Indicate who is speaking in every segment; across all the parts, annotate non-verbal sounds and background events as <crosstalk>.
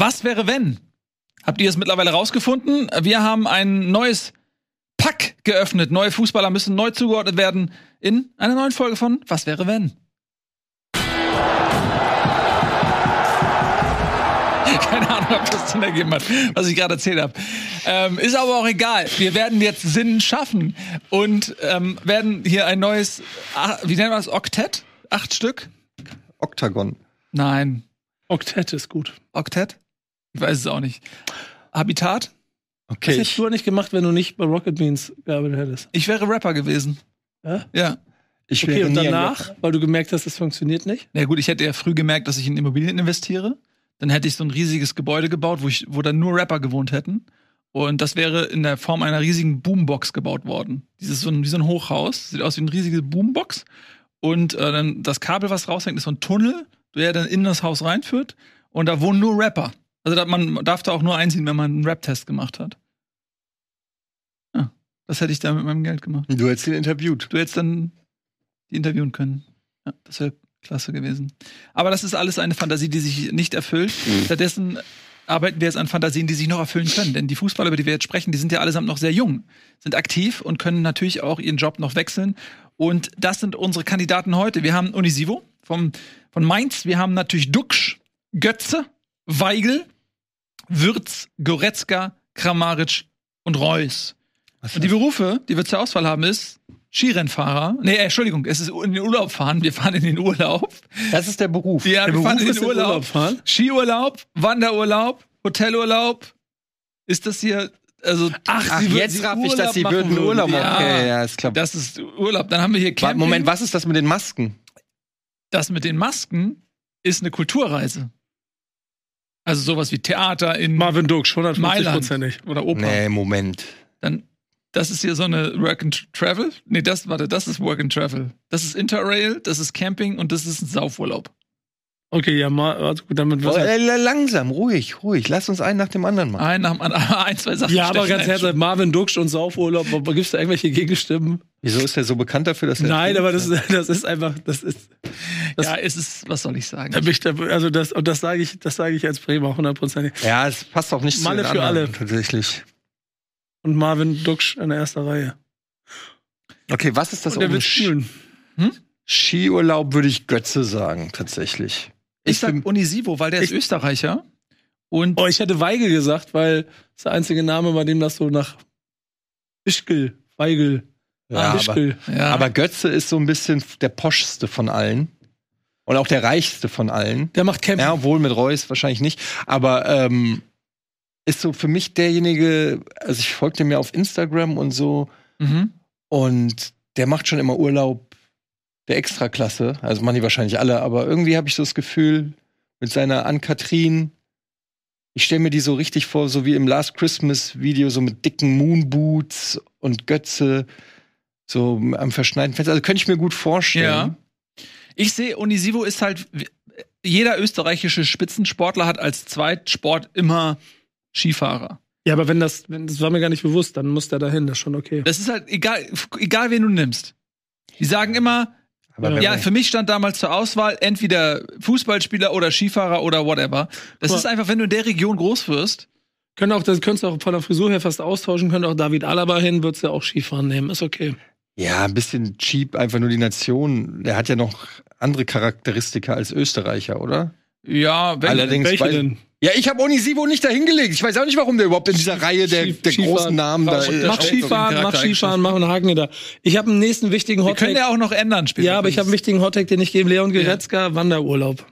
Speaker 1: Was wäre wenn? Habt ihr es mittlerweile rausgefunden? Wir haben ein neues Pack geöffnet. Neue Fußballer müssen neu zugeordnet werden in einer neuen Folge von Was wäre wenn? <laughs> Keine Ahnung, ob das Sinn ergeben hat, was ich gerade erzählt habe. Ähm, ist aber auch egal. Wir werden jetzt Sinn schaffen und ähm, werden hier ein neues, ah, wie nennen wir das, Oktett? Acht Stück?
Speaker 2: Oktagon.
Speaker 1: Nein.
Speaker 3: Oktett ist gut.
Speaker 1: Oktett? Ich weiß es auch nicht. Habitat?
Speaker 2: Okay.
Speaker 3: Das hättest du nicht gemacht, wenn du nicht bei Rocket Beans gearbeitet hättest.
Speaker 1: Ich wäre Rapper gewesen.
Speaker 3: Ja?
Speaker 1: Ja.
Speaker 2: Ich
Speaker 3: Okay, und danach, weil du gemerkt hast, es funktioniert nicht.
Speaker 1: Na gut, ich hätte ja früh gemerkt, dass ich in Immobilien investiere. Dann hätte ich so ein riesiges Gebäude gebaut, wo, ich, wo dann nur Rapper gewohnt hätten. Und das wäre in der Form einer riesigen Boombox gebaut worden. Dieses so ein, wie so ein Hochhaus. Sieht aus wie eine riesige Boombox. Und äh, dann das Kabel, was raushängt, ist so ein Tunnel, der dann in das Haus reinführt. Und da wohnen nur Rapper. Also man darf da auch nur einziehen, wenn man einen Rap-Test gemacht hat. Ja, das hätte ich da mit meinem Geld gemacht.
Speaker 2: Du hättest ihn interviewt.
Speaker 1: Du hättest dann die interviewen können. Ja, das wäre klasse gewesen. Aber das ist alles eine Fantasie, die sich nicht erfüllt. Stattdessen arbeiten wir jetzt an Fantasien, die sich noch erfüllen können. Denn die Fußballer, über die wir jetzt sprechen, die sind ja allesamt noch sehr jung, sind aktiv und können natürlich auch ihren Job noch wechseln. Und das sind unsere Kandidaten heute. Wir haben Unisivo vom, von Mainz, wir haben natürlich Duxch, Götze, Weigel, Würz, Goretzka, Kramaric und Reus. Und die Berufe, die wir zur Auswahl haben, ist Skirennfahrer. Nee, äh, Entschuldigung, es ist in den Urlaub fahren. Wir fahren in den Urlaub.
Speaker 2: Das ist der Beruf.
Speaker 1: Ja,
Speaker 3: Der
Speaker 1: wir fahren
Speaker 3: Beruf
Speaker 1: in
Speaker 3: ist
Speaker 1: den
Speaker 3: in
Speaker 1: Urlaub.
Speaker 3: Urlaub fahren?
Speaker 1: Skiurlaub, Wanderurlaub, Hotelurlaub. Ist das hier, also.
Speaker 2: Ach,
Speaker 1: würden-
Speaker 2: jetzt raff ich, dass sie würden Urlaub machen.
Speaker 1: Ja,
Speaker 2: Okay, ja, ist klar.
Speaker 1: Das ist Urlaub. Dann haben wir hier Camping.
Speaker 2: Moment, was ist das mit den Masken?
Speaker 1: Das mit den Masken ist eine Kulturreise. Also sowas wie Theater in
Speaker 3: Marvin Duksch, 150
Speaker 1: Mailand
Speaker 3: Prozentig.
Speaker 1: oder Oper.
Speaker 2: Nee, Moment.
Speaker 1: Dann, das ist hier so eine Work and Travel. Nee, das, warte, das ist Work and Travel. Das ist Interrail, das ist Camping und das ist ein Saufurlaub.
Speaker 3: Okay, ja, mal, also gut, damit
Speaker 2: Oh,
Speaker 3: was.
Speaker 2: äh, langsam, ruhig, ruhig. Lass uns einen nach dem anderen machen.
Speaker 1: Ein nach dem anderen, <laughs> ein, zwei Sachen.
Speaker 3: Ja, aber ganz herzlich, Marvin Duksch und Saufurlaub, gibt es da irgendwelche Gegenstimmen?
Speaker 2: Wieso ist der so bekannt dafür, dass er.
Speaker 3: Nein, aber das, das ist einfach, das ist, das-
Speaker 1: Ja, es ist, was soll ich sagen?
Speaker 3: ich also das, und das sage ich, das sage ich als Bremer hundertprozentig.
Speaker 2: Ja, es passt auch nicht
Speaker 3: Malle
Speaker 2: zu den
Speaker 3: für
Speaker 2: anderen,
Speaker 3: alle.
Speaker 2: Tatsächlich.
Speaker 3: Und Marvin Duksch in der ersten Reihe.
Speaker 2: Okay, was ist das
Speaker 3: und der
Speaker 2: oben?
Speaker 3: wird spielen.
Speaker 2: Skiurlaub würde ich Götze sagen, tatsächlich.
Speaker 1: Ich sag Unisivo, weil der ist
Speaker 3: Ich-
Speaker 1: Österreicher. Und
Speaker 3: Oh, ich hätte Weigel gesagt, weil das ist der einzige Name, bei dem das so nach Ischgl, Weigel,
Speaker 2: ja,
Speaker 3: ah,
Speaker 2: aber,
Speaker 3: Ischgl.
Speaker 1: ja,
Speaker 2: aber Götze ist so ein bisschen der poschste von allen. Und auch der reichste von allen.
Speaker 3: Der macht Camping.
Speaker 2: Ja, obwohl mit Reus wahrscheinlich nicht. Aber ähm, ist so für mich derjenige, also ich folgte mir auf Instagram und so.
Speaker 1: mhm.
Speaker 2: Und der macht schon immer Urlaub der Extraklasse. Also machen die wahrscheinlich alle, aber irgendwie habe ich so das Gefühl, mit seiner Ann-Kathrin, ich stelle mir die so richtig vor, so wie im Last Christmas-Video, so mit dicken Moonboots und Götze, so am verschneiten Fenster. Also könnte ich mir gut vorstellen.
Speaker 1: Ja. Ich sehe, Unisivo ist halt, jeder österreichische Spitzensportler hat als Zweitsport immer Skifahrer.
Speaker 3: Ja, aber wenn das, wenn, das war mir gar nicht bewusst, dann muss der dahin, das ist schon okay.
Speaker 1: Das ist halt egal, egal wen du nimmst. Die sagen immer,
Speaker 2: Aber
Speaker 1: ja, für mich stand damals zur Auswahl entweder Fußballspieler oder Skifahrer oder whatever. Das
Speaker 3: mal.
Speaker 1: ist einfach, wenn du in der Region groß wirst.
Speaker 3: Können auch, das könntest du auch von der Frisur her fast austauschen, könnte auch David Alaba hin, würdest du auch Skifahren nehmen, ist okay.
Speaker 2: ja, ein bisschen cheap, einfach nur die Nation. Der hat ja noch andere Charakteristika als Österreicher, oder?
Speaker 1: Ja, wenn,
Speaker 2: Allerdings
Speaker 3: Welche
Speaker 2: weiß-
Speaker 3: denn?
Speaker 2: Ja, ich habe Onisivo nicht dahingelegt. Ich weiß auch nicht, warum der überhaupt in dieser Reihe der, der großen Namen da ist.
Speaker 3: Mach Skifahren, mach Skifahren, mach einen Haken da. Ich habe einen nächsten wichtigen
Speaker 1: wir
Speaker 3: Hot
Speaker 1: können ja auch noch ändern später.
Speaker 3: Ja, aber ich habe einen wichtigen Hottag, den ich gebe. Leon Goretzka, Wanderurlaub.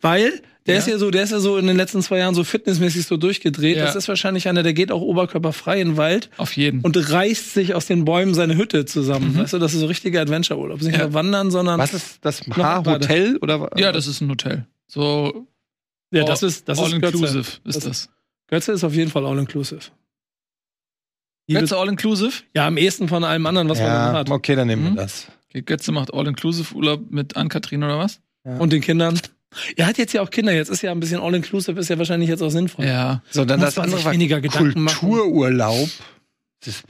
Speaker 3: Weil der
Speaker 1: Ja.
Speaker 3: ist ja so, der ist ja so in den letzten zwei Jahren so fitnessmäßig so durchgedreht.
Speaker 1: Ja.
Speaker 3: Das ist wahrscheinlich einer, der geht auch oberkörperfrei in den Wald
Speaker 1: Auf jeden.
Speaker 3: und reißt sich aus den Bäumen seine Hütte zusammen. Weißt du, das ist so richtiger Adventure-Urlaub. Nicht
Speaker 1: Ja.
Speaker 3: nur wandern, sondern
Speaker 2: Was ist das H-Hotel oder
Speaker 1: ja, das ist ein Hotel. So
Speaker 3: ja, das ist das
Speaker 1: all
Speaker 3: ist Götze.
Speaker 1: inclusive ist
Speaker 3: Das-. Götze ist auf jeden Fall all inclusive.
Speaker 1: Götze all inclusive.
Speaker 3: Ja, am ehesten von allem anderen, was man
Speaker 2: ja,
Speaker 3: hat.
Speaker 2: okay, dann nehmen
Speaker 1: Mhm.
Speaker 2: wir das.
Speaker 1: Okay, Götze macht all inclusive Urlaub mit Ann-Kathrin oder was?
Speaker 3: Und den Kindern. Er hat jetzt ja auch Kinder. Jetzt ist ja ein bisschen all inclusive, ist ja wahrscheinlich jetzt auch sinnvoll.
Speaker 1: Ja.
Speaker 2: So, dann
Speaker 3: Muss
Speaker 2: das
Speaker 3: man
Speaker 2: andere war
Speaker 3: weniger Gedanken machen.
Speaker 2: Kultururlaub. Das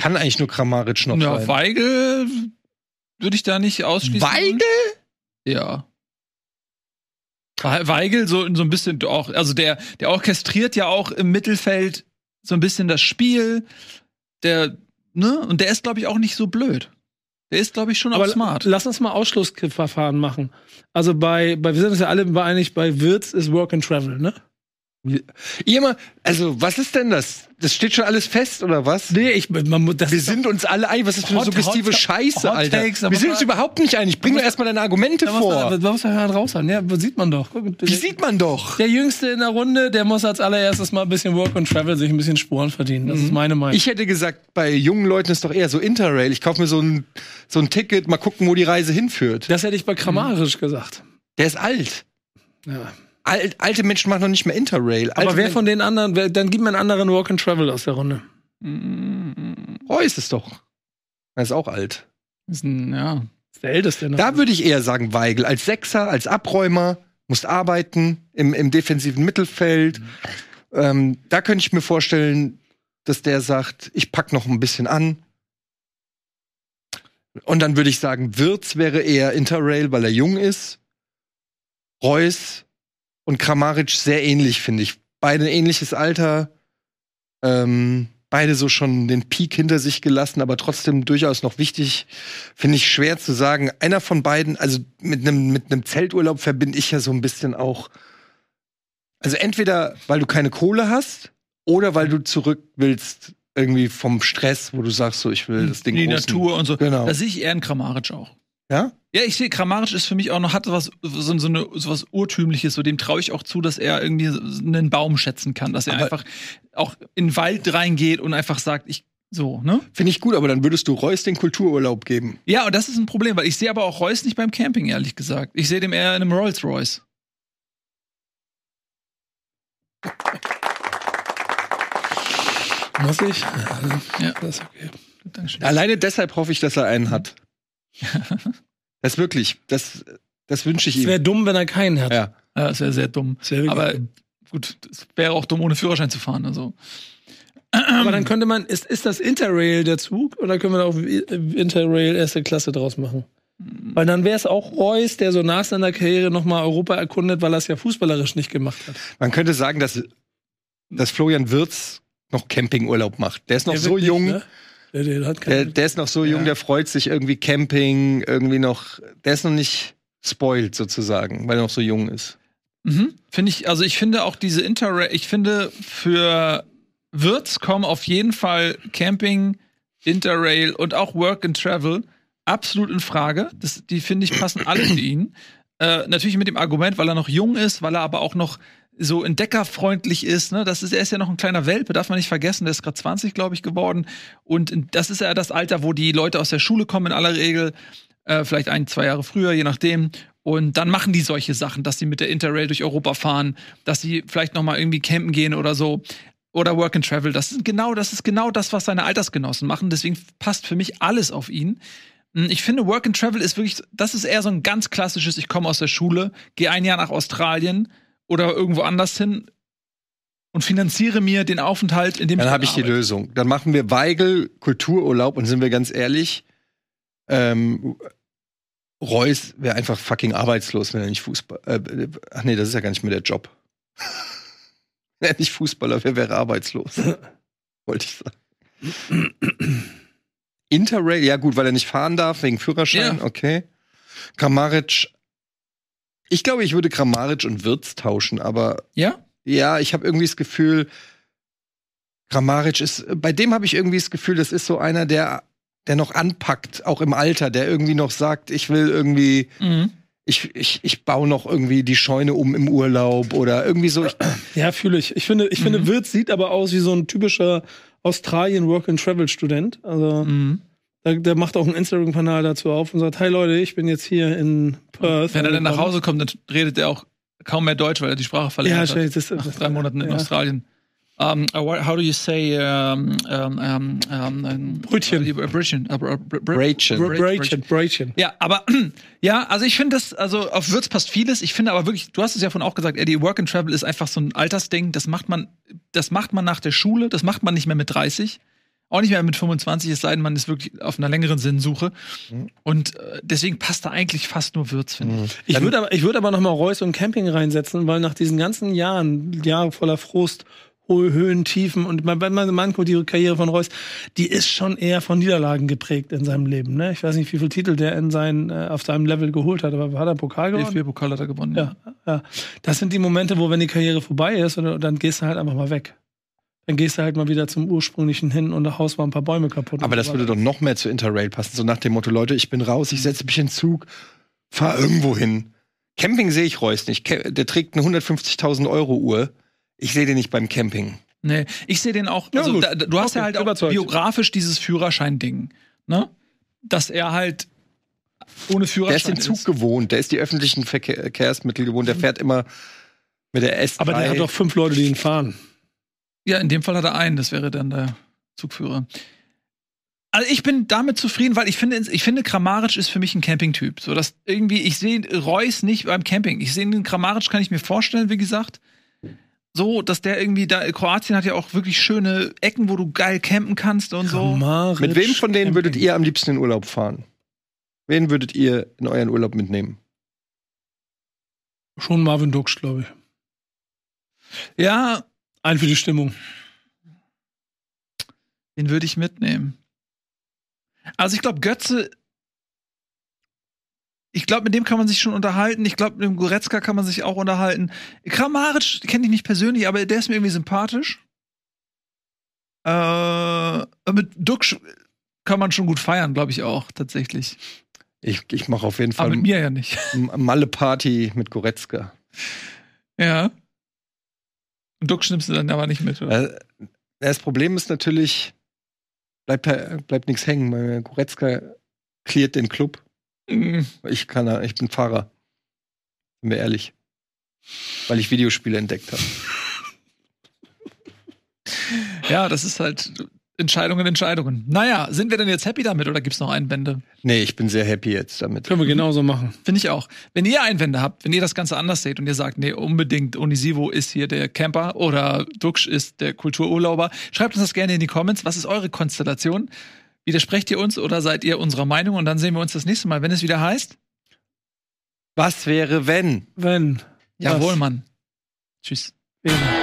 Speaker 2: kann eigentlich nur Kramaric noch
Speaker 1: Ja,
Speaker 2: sein.
Speaker 1: Weigel würde ich da nicht ausschließen.
Speaker 2: Weigel?
Speaker 1: Ja. Weigel so, so ein bisschen auch, also der, der orchestriert ja auch im Mittelfeld so ein bisschen das Spiel. Der, ne? Und der ist, glaube ich, auch nicht so blöd. Der ist, glaube ich, schon
Speaker 3: Aber
Speaker 1: auch smart.
Speaker 3: lass uns mal Ausschlussverfahren machen. Also bei, bei wir sind uns ja alle einig, bei Wirtz ist Work and Travel, ne?
Speaker 2: Ihr mal, also, was ist denn das? Das steht schon alles fest, oder was?
Speaker 3: Nee, ich, man, das
Speaker 2: Wir sind uns alle einig. Was ist das für eine
Speaker 3: Hot-
Speaker 2: suggestive
Speaker 3: Hot-
Speaker 2: Scheiße,
Speaker 3: Hot
Speaker 2: Alter?
Speaker 3: Takes,
Speaker 2: wir sind uns überhaupt nicht einig. Bring doch erstmal deine Argumente
Speaker 3: Da muss man,
Speaker 2: vor.
Speaker 3: da muss man halt raushauen. Ja, sieht man doch. Guck,
Speaker 2: Wie sieht man doch?
Speaker 3: der Jüngste in der Runde, der muss als allererstes mal ein bisschen Work and Travel, sich ein bisschen Sporen verdienen. Das ist meine Meinung.
Speaker 2: Ich hätte gesagt, bei jungen Leuten ist doch eher so Interrail. Ich kaufe mir so ein, so ein Ticket, mal gucken, wo die Reise hinführt.
Speaker 3: das hätte ich bei grammarisch gesagt.
Speaker 2: Der ist alt.
Speaker 3: Ja.
Speaker 2: Al alte Menschen machen noch nicht mehr Interrail.
Speaker 3: Aber
Speaker 2: Alte
Speaker 3: wer
Speaker 2: Men-
Speaker 3: von den anderen, wer, dann gib mir einen anderen Walk and Travel aus der Runde.
Speaker 2: Reus ist doch. Er ist auch alt.
Speaker 1: Ist ein, ja.
Speaker 3: Ist der Älteste.
Speaker 2: Da würde ich eher sagen, Weigel. Als Sechser, als Abräumer, musst arbeiten im, im defensiven Mittelfeld. Ähm, da könnte ich mir vorstellen, dass der sagt, ich pack noch ein bisschen an. Und dann würde ich sagen, Wirz wäre eher Interrail, weil er jung ist. Reus und Kramaric sehr ähnlich, finde ich. Beide ein ähnliches Alter. Ähm, beide so schon den Peak hinter sich gelassen, aber trotzdem durchaus noch wichtig. Finde ich schwer zu sagen. Einer von beiden, also mit einem mit einem Zelturlaub verbinde ich ja so ein bisschen auch. Also entweder weil du keine Kohle hast oder weil du zurück willst irgendwie vom Stress, wo du sagst so, ich will das Ding
Speaker 1: Die
Speaker 2: großen-
Speaker 1: Natur und so.
Speaker 2: Genau.
Speaker 1: Da sehe ich eher einen Kramaric auch.
Speaker 2: Ja?
Speaker 1: Ja, ich sehe, Kramaric ist für mich auch noch, hat was, so, so, eine, so was Urtümliches, so dem traue ich auch zu, dass er irgendwie einen Baum schätzen kann, dass er
Speaker 2: Aber-
Speaker 1: einfach auch in den Wald reingeht und einfach sagt, ich, so, ne?
Speaker 2: Finde ich gut, aber dann würdest du Reus den Kultururlaub geben.
Speaker 1: Ja, und das ist ein Problem, weil ich sehe aber auch Reus nicht beim Camping, ehrlich gesagt. Ich sehe dem eher in einem Rolls Royce.
Speaker 3: Muss ich?
Speaker 1: Ja.
Speaker 3: Das ist okay.
Speaker 1: Dankeschön.
Speaker 2: Alleine deshalb hoffe ich, dass er einen hat. <laughs> Das wirklich, das, das wünsche ich
Speaker 3: Es
Speaker 2: ihm.
Speaker 3: wäre dumm, wenn er keinen hat.
Speaker 2: Ja.
Speaker 1: Ja, das wäre sehr dumm.
Speaker 3: Wirklich
Speaker 1: Aber
Speaker 3: dumm.
Speaker 1: gut, es wäre auch dumm, ohne Führerschein zu fahren. Also.
Speaker 3: Aber dann könnte man, ist, ist das Interrail der Zug oder können wir da auch Interrail erste Klasse draus machen? Weil dann wäre es auch Reus, der so nach seiner Karriere nochmal Europa erkundet, weil er es ja fußballerisch nicht gemacht hat.
Speaker 2: Man könnte sagen, dass, dass Florian Wirz noch Campingurlaub macht. Der ist noch
Speaker 3: Der
Speaker 2: so
Speaker 3: nicht,
Speaker 2: jung.
Speaker 3: ne? Der, der hat
Speaker 2: Der, der ist noch so jung,
Speaker 3: Ja.
Speaker 2: der freut sich irgendwie Camping, irgendwie noch. Der ist noch nicht spoiled sozusagen, weil er noch so jung ist.
Speaker 1: Mhm. Finde ich, also ich finde auch diese Interrail, ich finde für Wirts kommen auf jeden Fall Camping, Interrail und auch Work and Travel absolut in Frage. Das, die finde ich passen alle für ihn. Äh, natürlich mit dem Argument, weil er noch jung ist, weil er aber auch noch so entdeckerfreundlich ist. Ne? Das ist, er ist ja noch ein kleiner Welpe, darf man nicht vergessen. Der ist gerade 20, glaube ich, geworden. Und das ist ja das Alter, wo die Leute aus der Schule kommen in aller Regel. Äh, vielleicht ein, zwei Jahre früher, je nachdem. Und dann machen die solche Sachen, dass sie mit der Interrail durch Europa fahren, dass sie vielleicht noch mal irgendwie campen gehen oder so. Oder Work and Travel. Das ist genau, das ist genau das, was seine Altersgenossen machen. Deswegen passt für mich alles auf ihn. Hm, Ich finde, Work and Travel ist wirklich, das ist eher so ein ganz klassisches, ich komme aus der Schule, gehe ein Jahr nach Australien oder irgendwo anders hin und finanziere mir den Aufenthalt, in dem
Speaker 2: Dann
Speaker 1: ich
Speaker 2: habe ich die. Lösung. Dann machen wir Weigel Kultururlaub und sind wir ganz ehrlich, ähm, Reus wäre einfach fucking arbeitslos, wenn er nicht Fußball. Äh, ach nee, das ist ja gar nicht mehr der Job. <laughs> wenn er nicht Fußballer wäre, wäre arbeitslos. <laughs> Wollte ich sagen. Interrail, ja gut, weil er nicht fahren darf, wegen Führerschein,
Speaker 1: Ja.
Speaker 2: okay. Grammaric, ich glaube, ich würde Grammaric und Wirtz tauschen, aber
Speaker 1: Ja?
Speaker 2: ja, ich habe irgendwie das Gefühl, Grammaric ist, bei dem habe ich irgendwie das Gefühl, das ist so einer, der, der noch anpackt, auch im Alter, der irgendwie noch sagt, ich will irgendwie,
Speaker 1: Mhm.
Speaker 2: ich, ich, ich baue noch irgendwie die Scheune um im Urlaub oder irgendwie so.
Speaker 3: Ja, fühle ich. Ich finde, ich finde,
Speaker 1: Mhm.
Speaker 3: Wirtz sieht aber aus wie so ein typischer Australien Work and Travel Student. Also,
Speaker 1: Mhm.
Speaker 3: Der, der macht auch einen Instagram-Kanal dazu auf und sagt, hey Leute, ich bin jetzt hier in Perth.
Speaker 1: Wenn er dann nach
Speaker 3: angekommen."
Speaker 1: Hause kommt, dann redet er auch kaum mehr Deutsch, weil er die Sprache
Speaker 3: Ja,
Speaker 1: verlernt hat.
Speaker 3: scheiße, das,
Speaker 1: Nach
Speaker 3: das,
Speaker 1: drei Monaten in
Speaker 3: ja.
Speaker 1: Australien. Um, uh, how do you say um, um, um, um, um,
Speaker 3: Brötchen.
Speaker 1: Brötchen. Br- br- br-
Speaker 2: Brötchen.
Speaker 3: Bra- Brötchen, Brötchen.
Speaker 1: Ja, aber <clears throat> ja, also ich finde das, also auf Würz passt vieles. Ich finde aber wirklich, du hast es ja von auch gesagt, Eddie, Work and Travel ist einfach so ein Altersding. Das macht man, das macht man nach der Schule, das macht man nicht mehr mit 30. Auch nicht mehr mit 25, es sei denn, man ist wirklich auf einer längeren Sinnsuche.
Speaker 2: Mhm.
Speaker 1: Und äh, deswegen passt da eigentlich fast nur Würz, finde ich.
Speaker 3: Ich
Speaker 2: Dann-
Speaker 3: würde aber, ich würde aber noch mal Reus und Camping reinsetzen, weil nach diesen ganzen Jahren, Jahre voller Frust, hohe Höhen, Tiefen und man- wenn man man guckt, die Karriere von Reus, die ist schon eher von Niederlagen geprägt in seinem Leben. Ne? Ich weiß nicht, wie viele Titel der in sein, äh, auf seinem Level geholt hat, aber hat er Pokal gewonnen?
Speaker 1: DFB-Pokal hat er gewonnen.
Speaker 3: Ja, ja. Das sind die Momente, wo, wenn die Karriere vorbei ist, und dann gehst du halt einfach mal weg. Dann gehst du halt mal wieder zum ursprünglichen hin und das Haus war ein paar Bäume kaputt.
Speaker 2: Aber das
Speaker 3: so
Speaker 2: würde doch noch mehr zu Interrail passen. So nach dem Motto, Leute, ich bin raus, ich setze mich in den Zug, fahr irgendwo hin. Camping sehe ich Reus nicht. Der trägt eine 150.000 Euro Uhr. Ich sehe den nicht beim Camping.
Speaker 1: Nee, ich sehe den auch,
Speaker 3: Ja,
Speaker 1: also da, du hast ja
Speaker 3: Okay,
Speaker 1: halt auch
Speaker 3: überzeugt.
Speaker 1: biografisch dieses Führerschein-Ding, ne? Dass er halt ohne
Speaker 2: Der ist
Speaker 1: Führerschein
Speaker 2: den Zug gewohnt, der ist die öffentlichen Verkehr- Verkehrsmittel gewohnt, der fährt immer mit der S3.
Speaker 3: Aber der hat doch fünf Leute, die ihn fahren.
Speaker 1: Ja, in dem Fall hat er einen, das wäre dann der Zugführer. Also ich bin damit zufrieden, weil ich finde, ich finde, Kramaric ist für mich ein Campingtyp. So, dass irgendwie, ich sehe Reus nicht beim Camping. Ich sehe den Kramaric, kann ich mir vorstellen, wie gesagt. So, dass der irgendwie da, Kroatien hat ja auch wirklich schöne Ecken, wo du geil campen kannst und so.
Speaker 3: Kramaric
Speaker 2: Mit wem von denen würdet ihr am liebsten in Urlaub fahren? Wen würdet ihr in euren Urlaub mitnehmen?
Speaker 3: Schon Marvin Duksch, glaube ich.
Speaker 1: Ja,
Speaker 3: Ein für die Stimmung.
Speaker 1: den würde ich mitnehmen. Also ich glaube, Götze. Ich glaube, mit dem kann man sich schon unterhalten. Ich glaube, mit dem Goretzka kann man sich auch unterhalten. Kramaric kenne ich nicht persönlich, aber der ist mir irgendwie sympathisch. Äh, mit Duxch kann man schon gut feiern, glaube ich auch, tatsächlich.
Speaker 2: Ich, ich mache auf jeden
Speaker 1: Aber
Speaker 2: Fall
Speaker 1: mit mir ja nicht.
Speaker 2: M- Malle-Party mit Goretzka.
Speaker 1: ja. Und Duxch nimmst du dann aber nicht mit, oder?
Speaker 2: Äh, Das Problem ist natürlich, bleibt, bleibt nichts hängen. weil Goretzka cleart den Club.
Speaker 1: Mhm.
Speaker 2: Ich kann, ich bin Fahrer. Sind wir ehrlich. Weil ich Videospiele entdeckt habe. <laughs>
Speaker 1: Ja, das ist halt Entscheidungen, Entscheidungen. Naja, sind wir denn jetzt happy damit oder gibt's noch Einwände?
Speaker 2: Nee, ich bin sehr happy jetzt damit.
Speaker 3: Können wir genauso machen.
Speaker 1: Finde ich auch. Wenn ihr Einwände habt, wenn ihr das Ganze anders seht und ihr sagt, nee, unbedingt Onisivo ist hier der Camper oder Duxch ist der Kultururlauber, schreibt uns das gerne in die Comments. Was ist eure Konstellation? Widersprecht ihr uns oder seid ihr unserer Meinung? Und dann sehen wir uns das nächste Mal, wenn es wieder heißt.
Speaker 2: Was wäre, wenn?
Speaker 3: Wenn.
Speaker 1: Jawohl,
Speaker 3: Was?
Speaker 1: Mann. Tschüss.
Speaker 3: Wenn.